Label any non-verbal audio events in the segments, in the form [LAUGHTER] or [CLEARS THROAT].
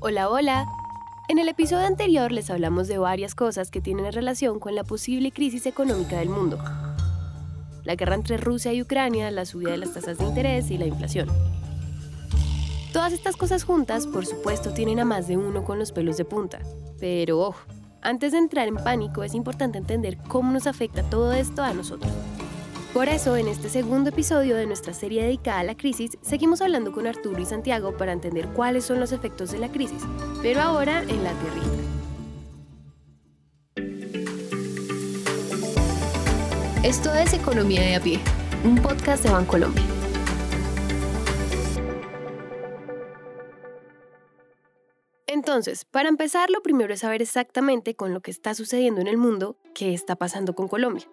Hola, hola. En el episodio anterior les hablamos de varias cosas que tienen relación con la posible crisis económica del mundo. La guerra entre Rusia y Ucrania, la subida de las tasas de interés y la inflación. Todas estas cosas juntas, por supuesto, tienen a más de uno con los pelos de punta. Pero ojo, antes de entrar en pánico es importante entender cómo nos afecta todo esto a nosotros. Por eso, en este segundo episodio de nuestra serie dedicada a la crisis, seguimos hablando con Arturo y Santiago para entender cuáles son los efectos de la crisis, pero ahora en la tierrita. Esto es Economía de a pie, un podcast de Bancolombia. Entonces, para empezar, lo primero es saber exactamente con lo que está sucediendo en el mundo, qué está pasando con Colombia.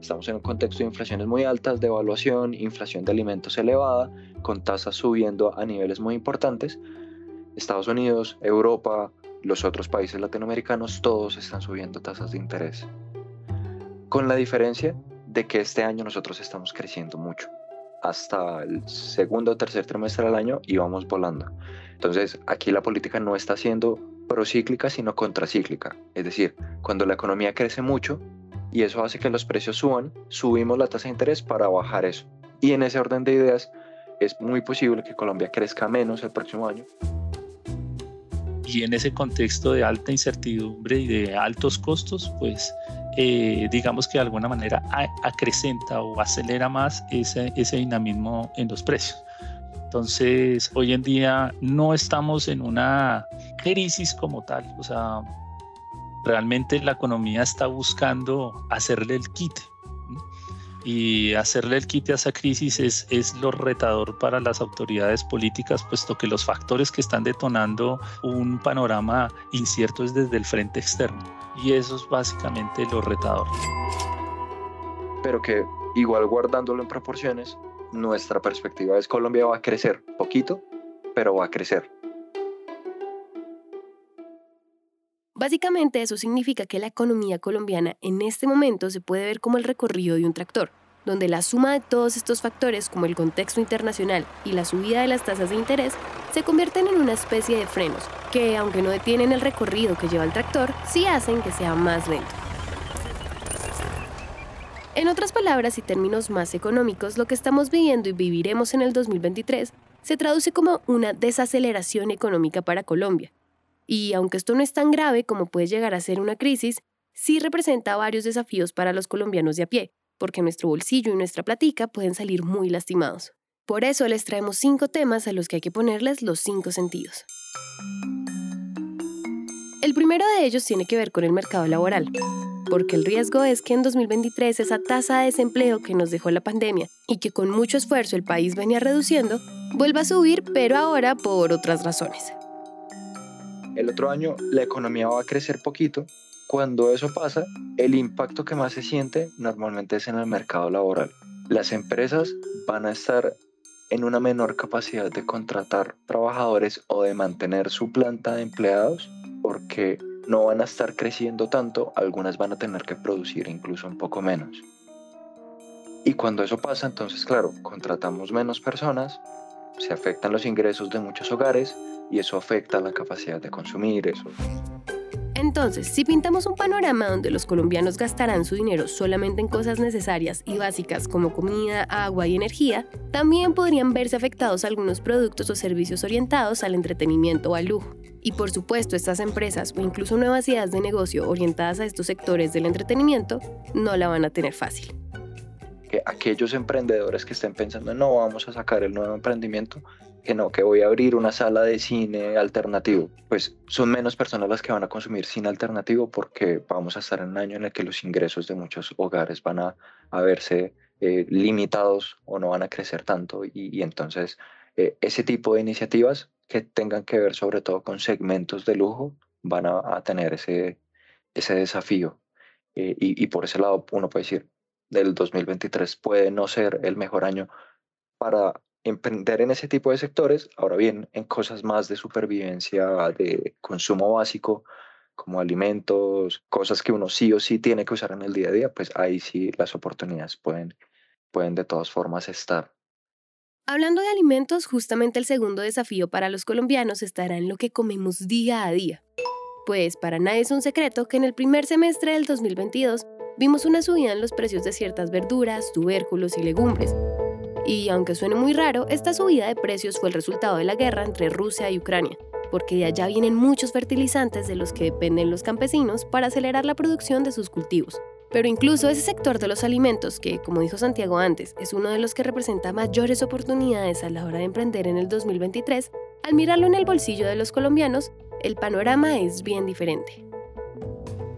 Estamos en un contexto de inflaciones muy altas, devaluación, inflación de alimentos elevada, con tasas subiendo a niveles muy importantes. Estados Unidos, Europa, los otros países latinoamericanos, todos están subiendo tasas de interés. Con la diferencia de que este año nosotros estamos creciendo mucho. Hasta el segundo o tercer trimestre del año íbamos volando. Entonces, aquí la política no está siendo procíclica, sino contracíclica. Es decir, cuando la economía crece mucho, y eso hace que los precios suban, subimos la tasa de interés para bajar eso. Y en ese orden de ideas es muy posible que Colombia crezca menos el próximo año. Y en ese contexto de alta incertidumbre y de altos costos, pues eh, digamos que de alguna manera acrecenta o acelera más ese, ese dinamismo en los precios. Entonces, hoy en día no estamos en una crisis como tal, o sea, realmente la economía está buscando hacerle el quite. Y hacerle el quite a esa crisis es, es lo retador para las autoridades políticas, puesto que los factores que están detonando un panorama incierto es desde el frente externo. Y eso es básicamente lo retador. Pero que igual guardándolo en proporciones, nuestra perspectiva es Colombia va a crecer poquito, pero va a crecer. Básicamente eso significa que la economía colombiana en este momento se puede ver como el recorrido de un tractor, donde la suma de todos estos factores como el contexto internacional y la subida de las tasas de interés se convierten en una especie de frenos que, aunque no detienen el recorrido que lleva el tractor, sí hacen que sea más lento. En otras palabras y términos más económicos, lo que estamos viviendo y viviremos en el 2023 se traduce como una desaceleración económica para Colombia, y aunque esto no es tan grave como puede llegar a ser una crisis, sí representa varios desafíos para los colombianos de a pie, porque nuestro bolsillo y nuestra platica pueden salir muy lastimados. Por eso les traemos cinco temas a los que hay que ponerles los cinco sentidos. El primero de ellos tiene que ver con el mercado laboral, porque el riesgo es que en 2023 esa tasa de desempleo que nos dejó la pandemia y que con mucho esfuerzo el país venía reduciendo, vuelva a subir, pero ahora por otras razones el otro año la economía va a crecer poquito. Cuando eso pasa, el impacto que más se siente normalmente es en el mercado laboral. Las empresas van a estar en una menor capacidad de contratar trabajadores o de mantener su planta de empleados porque no van a estar creciendo tanto, algunas van a tener que producir incluso un poco menos. Y cuando eso pasa, entonces claro, contratamos menos personas, se afectan los ingresos de muchos hogares y eso afecta la capacidad de consumir eso. Entonces, si pintamos un panorama donde los colombianos gastarán su dinero solamente en cosas necesarias y básicas como comida, agua y energía, también podrían verse afectados algunos productos o servicios orientados al entretenimiento o al lujo. Y por supuesto, estas empresas o incluso nuevas ideas de negocio orientadas a estos sectores del entretenimiento no la van a tener fácil. Que aquellos emprendedores que estén pensando, no, vamos a sacar el nuevo emprendimiento, que no, que voy a abrir una sala de cine alternativo, pues son menos personas las que van a consumir cine alternativo porque vamos a estar en un año en el que los ingresos de muchos hogares van a, verse eh, limitados o no van a crecer tanto. Y, entonces eh, ese tipo de iniciativas que tengan que ver sobre todo con segmentos de lujo van a, tener ese, ese desafío. Eh, y, y por ese lado uno puede decir del 2023 puede no ser el mejor año para emprender en ese tipo de sectores, ahora bien, en cosas más de supervivencia, de consumo básico, como alimentos, cosas que uno sí o sí tiene que usar en el día a día, pues ahí sí las oportunidades pueden, pueden de todas formas estar. Hablando de alimentos, justamente el segundo desafío para los colombianos estará en lo que comemos día a día. Pues para nadie es un secreto que en el primer semestre del 2022 vimos una subida en los precios de ciertas verduras, tubérculos y legumbres. Y aunque suene muy raro, esta subida de precios fue el resultado de la guerra entre Rusia y Ucrania, porque de allá vienen muchos fertilizantes de los que dependen los campesinos para acelerar la producción de sus cultivos. Pero incluso ese sector de los alimentos, que como dijo Santiago antes, es uno de los que representa mayores oportunidades a la hora de emprender en el 2023, al mirarlo en el bolsillo de los colombianos, el panorama es bien diferente.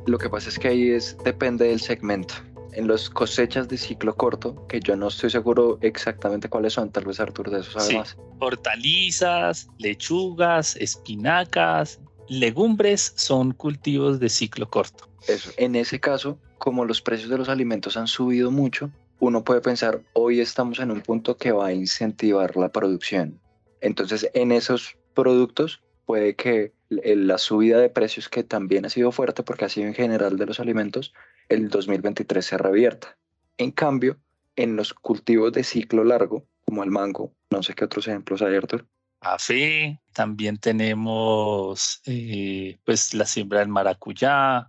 Lo que pasa es que ahí es, depende del segmento. En las cosechas de ciclo corto, que yo no estoy seguro exactamente cuáles son, tal vez Arturo de eso sabe más. Hortalizas, lechugas, espinacas, legumbres son cultivos de ciclo corto. Eso. En ese caso, como los precios de los alimentos han subido mucho, uno puede pensar, hoy estamos en un punto que va a incentivar la producción. Entonces, en esos productos puede que la subida de precios que también ha sido fuerte porque ha sido en general de los alimentos, el 2023 se revierta. En cambio, en los cultivos de ciclo largo, como el mango, no sé qué otros ejemplos hay, Arthur. Café, también tenemos eh, pues la siembra del maracuyá,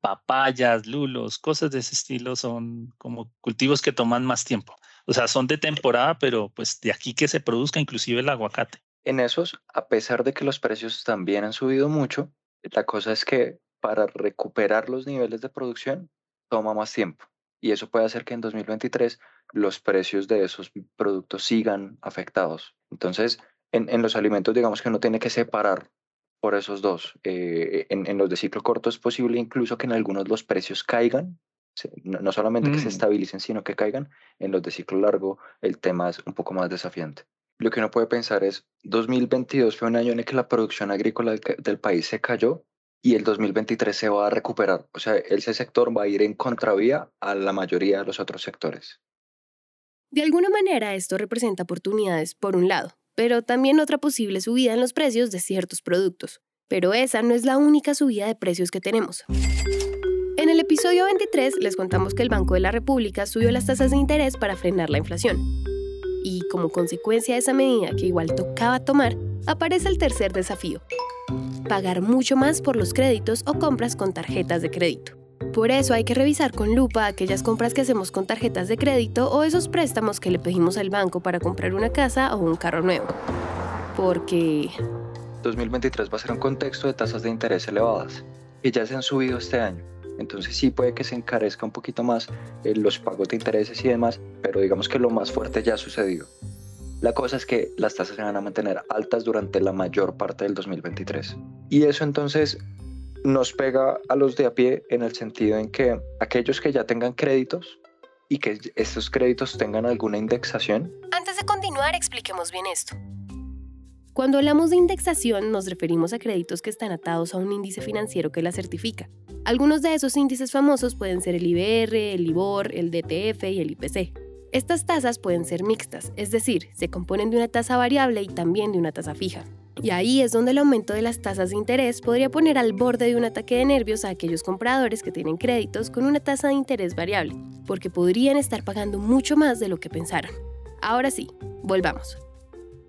papayas, lulos, cosas de ese estilo son como cultivos que toman más tiempo. O sea, son de temporada, pero pues de aquí que se produzca inclusive el aguacate. En esos, a pesar de que los precios también han subido mucho, la cosa es que para recuperar los niveles de producción toma más tiempo. Y eso puede hacer que en 2023 los precios de esos productos sigan afectados. Entonces, en, los alimentos, digamos que uno tiene que separar por esos dos. Eh, en, los de ciclo corto es posible incluso que en algunos los precios caigan, no, solamente que se mm. estabilicen, sino que caigan. En los de ciclo largo el tema es un poco más desafiante lo que uno puede pensar es, 2022 fue un año en el que la producción agrícola del, país se cayó y el 2023 se va a recuperar. O sea, ese sector va a ir en contravía a la mayoría de los otros sectores. De alguna manera esto representa oportunidades por un lado, pero también otra posible subida en los precios de ciertos productos. Pero esa no es la única subida de precios que tenemos. En el episodio 23 les contamos que el Banco de la República subió las tasas de interés para frenar la inflación y como consecuencia de esa medida que igual tocaba tomar, aparece el tercer desafío. Pagar mucho más por los créditos o compras con tarjetas de crédito. Por eso hay que revisar con lupa aquellas compras que hacemos con tarjetas de crédito o esos préstamos que le pedimos al banco para comprar una casa o un carro nuevo. Porque... 2023 va a ser un contexto de tasas de interés elevadas y ya se han subido este año. Entonces sí puede que se encarezca un poquito más eh, los pagos de intereses y demás, pero digamos que lo más fuerte ya ha sucedido. La cosa es que las tasas se van a mantener altas durante la mayor parte del 2023. Y eso entonces nos pega a los de a pie en el sentido en que aquellos que ya tengan créditos y que estos créditos tengan alguna indexación. Antes de continuar, expliquemos bien esto. Cuando hablamos de indexación nos referimos a créditos que están atados a un índice financiero que la certifica. Algunos de esos índices famosos pueden ser el IBR, el IBOR, el DTF y el IPC. Estas tasas pueden ser mixtas, es decir, se componen de una tasa variable y también de una tasa fija. Y ahí es donde el aumento de las tasas de interés podría poner al borde de un ataque de nervios a aquellos compradores que tienen créditos con una tasa de interés variable, porque podrían estar pagando mucho más de lo que pensaron. Ahora sí, volvamos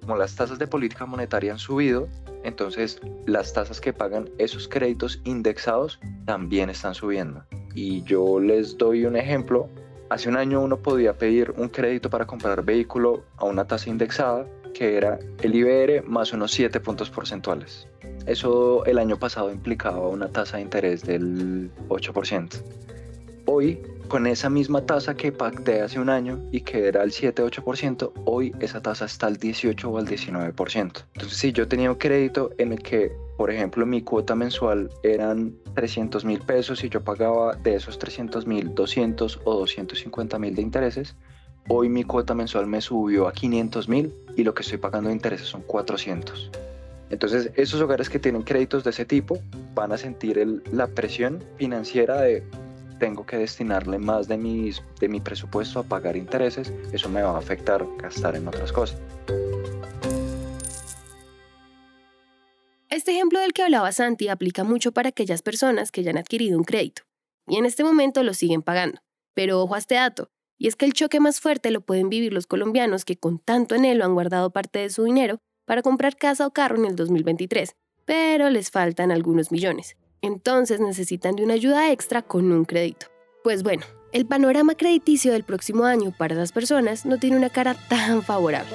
como las tasas de política monetaria han subido, entonces las tasas que pagan esos créditos indexados también están subiendo. Y yo les doy un ejemplo. Hace un año uno podía pedir un crédito para comprar vehículo a una tasa indexada que era el IBR más unos 7 puntos porcentuales. Eso el año pasado implicaba una tasa de interés del 8%. Hoy con esa misma tasa que pacté hace un año y que era el 7-8%, hoy esa tasa está al 18 o al 19%. Entonces, si yo tenía un crédito en el que, por ejemplo, mi cuota mensual eran 300 mil pesos y yo pagaba de esos 300 mil 200 o 250 mil de intereses, hoy mi cuota mensual me subió a 500 mil y lo que estoy pagando de intereses son 400. Entonces, esos hogares que tienen créditos de ese tipo van a sentir la presión financiera de tengo que destinarle más de, mis, de mi presupuesto a pagar intereses, eso me va a afectar gastar en otras cosas. Este ejemplo del que hablaba Santi aplica mucho para aquellas personas que ya han adquirido un crédito y en este momento lo siguen pagando. Pero ojo a este dato, Y es que el choque más fuerte lo pueden vivir los colombianos que con tanto anhelo han guardado parte de su dinero para comprar casa o carro en el 2023, pero les faltan algunos millones. Entonces necesitan de una ayuda extra con un crédito. Pues bueno, el panorama crediticio del próximo año para las personas no tiene una cara tan favorable.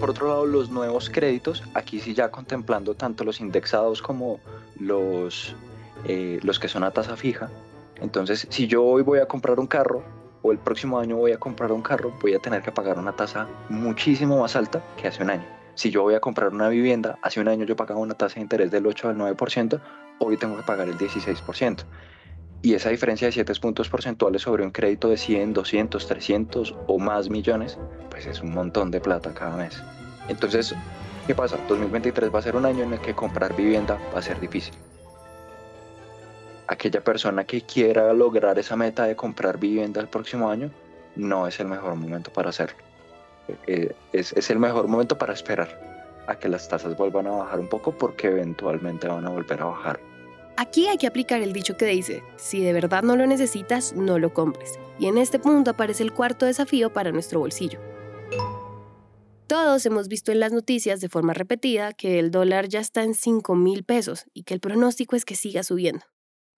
Por otro lado, los nuevos créditos, aquí sí ya contemplando tanto los indexados como los, eh, los que son a tasa fija. Entonces, si yo hoy voy a comprar un carro o el próximo año voy a comprar un carro, voy a tener que pagar una tasa muchísimo más alta que hace un año. Si yo voy a comprar una vivienda, hace un año yo pagaba una tasa de interés del 8 al 9%, hoy tengo que pagar el 16%. Y esa diferencia de 7 puntos porcentuales sobre un crédito de 100, 200, 300 o más millones, pues es un montón de plata cada mes. Entonces, ¿qué pasa? 2023 va a ser un año en el que comprar vivienda va a ser difícil. Aquella persona que quiera lograr esa meta de comprar vivienda el próximo año, no es el mejor momento para hacerlo. Eh, es, es el mejor momento para esperar a que las tasas vuelvan a bajar un poco porque eventualmente van a volver a bajar. Aquí hay que aplicar el dicho que dice, si de verdad no lo necesitas, no lo compres. Y en este punto aparece el cuarto desafío para nuestro bolsillo. Todos hemos visto en las noticias de forma repetida que el dólar ya está en 5 mil pesos y que el pronóstico es que siga subiendo.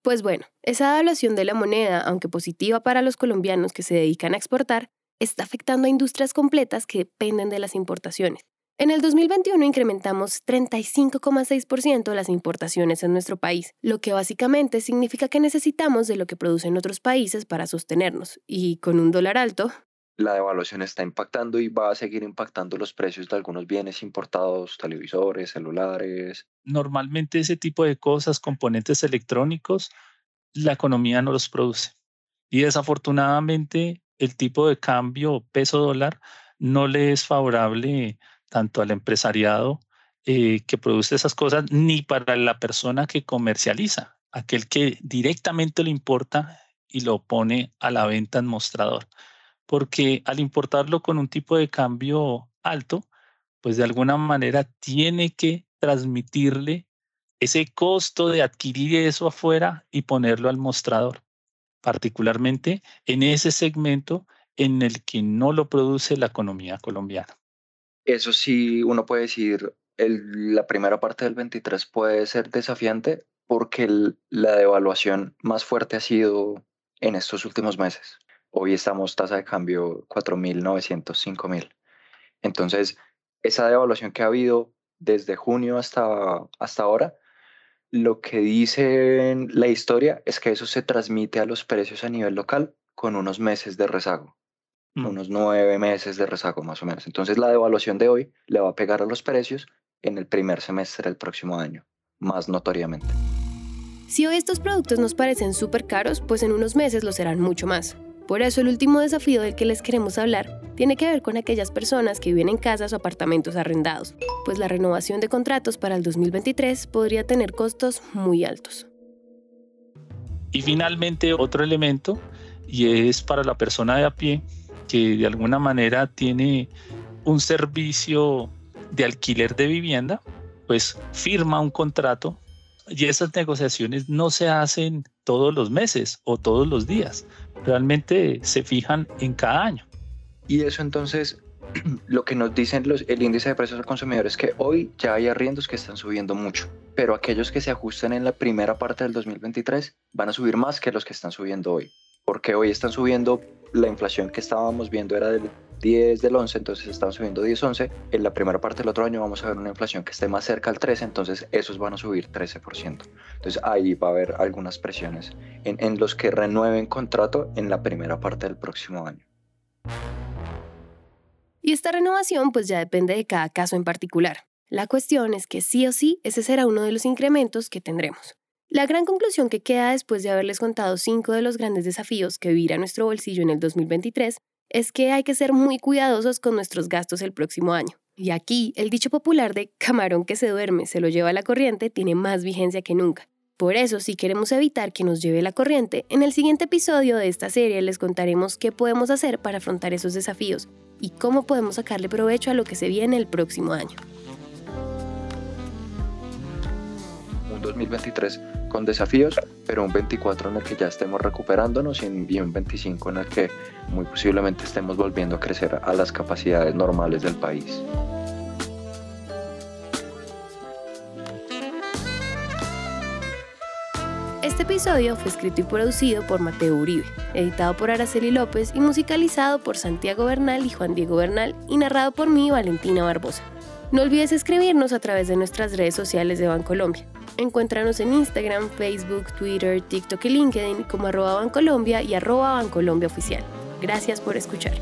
Pues bueno, esa devaluación de la moneda, aunque positiva para los colombianos que se dedican a exportar, está afectando a industrias completas que dependen de las importaciones. En el 2021 incrementamos 35,6% las importaciones en nuestro país, lo que básicamente significa que necesitamos de lo que producen otros países para sostenernos, y con un dólar alto, la devaluación está impactando y va a seguir impactando los precios de algunos bienes importados, televisores, celulares. Normalmente ese tipo de cosas, componentes electrónicos, la economía no los produce. Y desafortunadamente el tipo de cambio peso dólar no le es favorable tanto al empresariado eh, que produce esas cosas ni para la persona que comercializa, aquel que directamente lo importa y lo pone a la venta en mostrador. Porque al importarlo con un tipo de cambio alto, pues de alguna manera tiene que transmitirle ese costo de adquirir eso afuera y ponerlo al mostrador, particularmente en ese segmento en el que no lo produce la economía colombiana. Eso sí, uno puede decir, la primera parte del 23 puede ser desafiante porque la devaluación más fuerte ha sido en estos últimos meses. Hoy estamos tasa de cambio 4.900, 5.000. Entonces, esa devaluación que ha habido desde junio hasta, hasta ahora, lo que dice la historia es que eso se transmite a los precios a nivel local con unos meses de rezago. Mm. unos nueve meses de rezago más o menos. Entonces la devaluación de hoy le va a pegar a los precios en el primer semestre del próximo año, más notoriamente. Si hoy estos productos nos parecen súper caros, pues en unos meses lo serán mucho más. Por eso el último desafío del que les queremos hablar tiene que ver con aquellas personas que viven en casas o apartamentos arrendados, pues la renovación de contratos para el 2023 podría tener costos muy altos. Y finalmente otro elemento, y es para la persona de a pie, que de alguna manera tiene un servicio de alquiler de vivienda, pues firma un contrato y esas negociaciones no se hacen todos los meses o todos los días, realmente se fijan en cada año. Y eso entonces [CLEARS THROAT] lo que nos dicen los, el índice de precios al consumidor es que hoy ya hay arriendos que están subiendo mucho, pero aquellos que se ajustan en la primera parte del 2023 van a subir más que los que están subiendo hoy, porque hoy están subiendo la inflación que estábamos viendo era del 10 del 11, entonces estamos subiendo 10, 11. En la primera parte del otro año vamos a ver una inflación que esté más cerca al 13, entonces esos van a subir 13%. Entonces ahí va a haber algunas presiones en los que renueven contrato en la primera parte del próximo año. Y esta renovación pues ya depende de cada caso en particular. La cuestión es que sí o sí ese será uno de los incrementos que tendremos. La gran conclusión que queda después de haberles contado cinco de los grandes desafíos que vivirá nuestro bolsillo en el 2023 es que hay que ser muy cuidadosos con nuestros gastos el próximo año. Y aquí el dicho popular de camarón que se duerme se lo lleva la corriente tiene más vigencia que nunca. Por eso, si queremos evitar que nos lleve la corriente, en el siguiente episodio de esta serie les contaremos qué podemos hacer para afrontar esos desafíos y cómo podemos sacarle provecho a lo que se viene el próximo año. Un 2023 con desafíos, pero un 24 en el que ya estemos recuperándonos y un 25 en el que muy posiblemente estemos volviendo a crecer a las capacidades normales del país. Este episodio fue escrito y producido por Mateo Uribe, editado por Araceli López y musicalizado por Santiago Bernal y Juan Diego Bernal y narrado por mí, Valentina Barbosa. No olvides escribirnos a través de nuestras redes sociales de Bancolombia. Encuéntranos en Instagram, Facebook, Twitter, TikTok y LinkedIn como arroba Bancolombia y arroba Bancolombia Oficial. Gracias por escuchar.